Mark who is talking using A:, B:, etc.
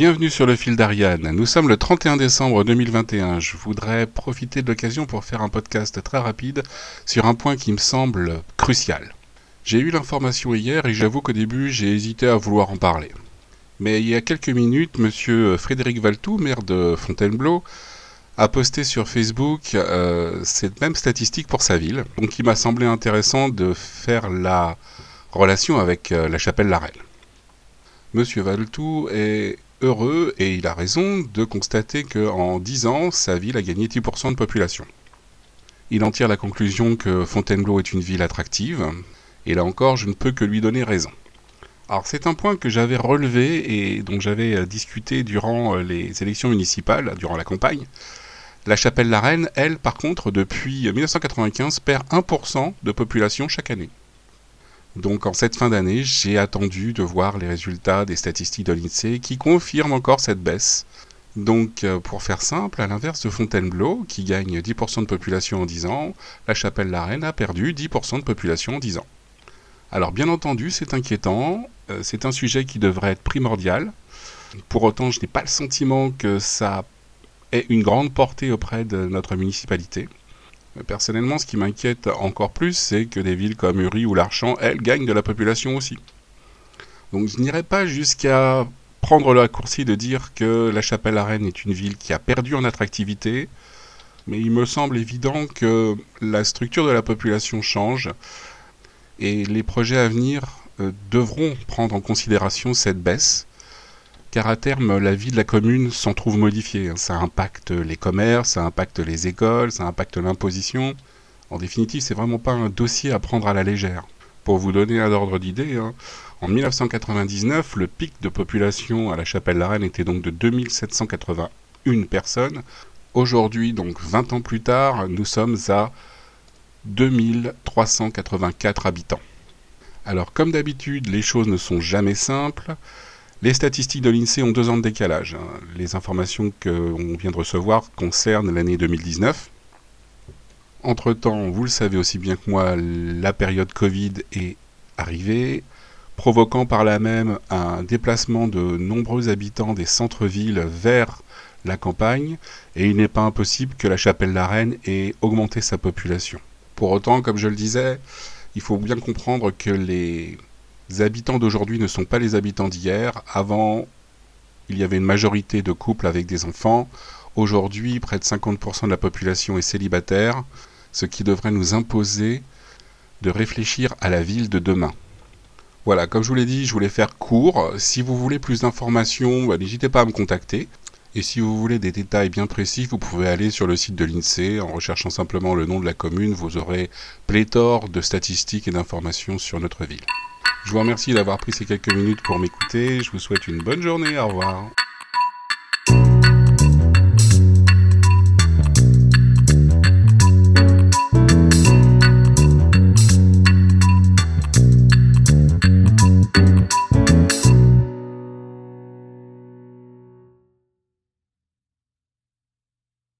A: bienvenue sur le fil d'Ariane. Nous sommes le 31 décembre 2021. Je voudrais profiter de l'occasion pour faire un podcast très rapide sur un point qui me semble crucial. J'ai eu l'information hier et j'avoue qu'au début j'ai hésité à vouloir en parler. Mais il y a quelques minutes, monsieur Frédéric Valtou, maire de Fontainebleau, a posté sur Facebook euh, cette même statistique pour sa ville. Donc il m'a semblé intéressant de faire la relation avec euh, la chapelle Larelle. Monsieur Valtou est heureux, et il a raison, de constater qu'en 10 ans, sa ville a gagné 10% de population. Il en tire la conclusion que Fontainebleau est une ville attractive, et là encore, je ne peux que lui donner raison. Alors c'est un point que j'avais relevé et dont j'avais euh, discuté durant euh, les élections municipales, durant la campagne. La Chapelle-la-Reine, elle, par contre, depuis 1995, perd 1% de population chaque année. Donc en cette fin d'année, j'ai attendu de voir les résultats des statistiques de l'INSEE qui confirment encore cette baisse. Donc euh, pour faire simple, à l'inverse de Fontainebleau, qui gagne 10% de population en 10 ans, la Chapelle-la-Reine a perdu 10% de population en 10 ans. Alors bien entendu, c'est inquiétant, euh, c'est un sujet qui devrait être primordial. Pour autant, je n'ai pas le sentiment que ça ait une grande portée auprès de notre municipalité. Personnellement, ce qui m'inquiète encore plus, c'est que des villes comme Uri ou Larchant, elles, gagnent de la population aussi. Donc je n'irai pas jusqu'à prendre le raccourci de dire que la Chapelle-Arène est une ville qui a perdu en attractivité, mais il me semble évident que la structure de la population change et les projets à venir euh, devront prendre en considération cette baisse car à terme, la vie de la commune s'en trouve modifiée. Ça impacte les commerces, ça impacte les écoles, ça impacte l'imposition. En définitive, c'est vraiment pas un dossier à prendre à la légère. Pour vous donner un ordre d'idée, hein, en 1999, le pic de population à la Chapelle-la-Reine était donc de 2781 personnes. Aujourd'hui, donc 20 ans plus tard, nous sommes à 2384 habitants. Alors comme d'habitude, les choses ne sont jamais simples. Les statistiques de l'INSEE ont deux ans de décalage. Hein. Les informations qu'on vient de recevoir concernent l'année 2019. Entre-temps, vous le savez aussi bien que moi, la période Covid est arrivée, provoquant par là même un déplacement de nombreux habitants des centres-villes vers la campagne, et il n'est pas impossible que la Chapelle-la-Reine ait augmenté sa population. Pour autant, comme je le disais, il faut bien comprendre que les les habitants d'aujourd'hui ne sont pas les habitants d'hier. Avant, il y avait une majorité de couples avec des enfants. Aujourd'hui, près de 50% de la population est célibataire, ce qui devrait nous imposer de réfléchir à la ville de demain. Voilà, comme je vous l'ai dit, je voulais faire court. Si vous voulez plus d'informations, bah, n'hésitez pas à me contacter. Et si vous voulez des détails bien précis, vous pouvez aller sur le site de l'INSEE. En recherchant simplement le nom de la commune, vous aurez pléthore de statistiques et d'informations sur notre ville. Je vous remercie d'avoir pris ces quelques minutes pour m'écouter. Je vous souhaite une bonne journée. Au revoir.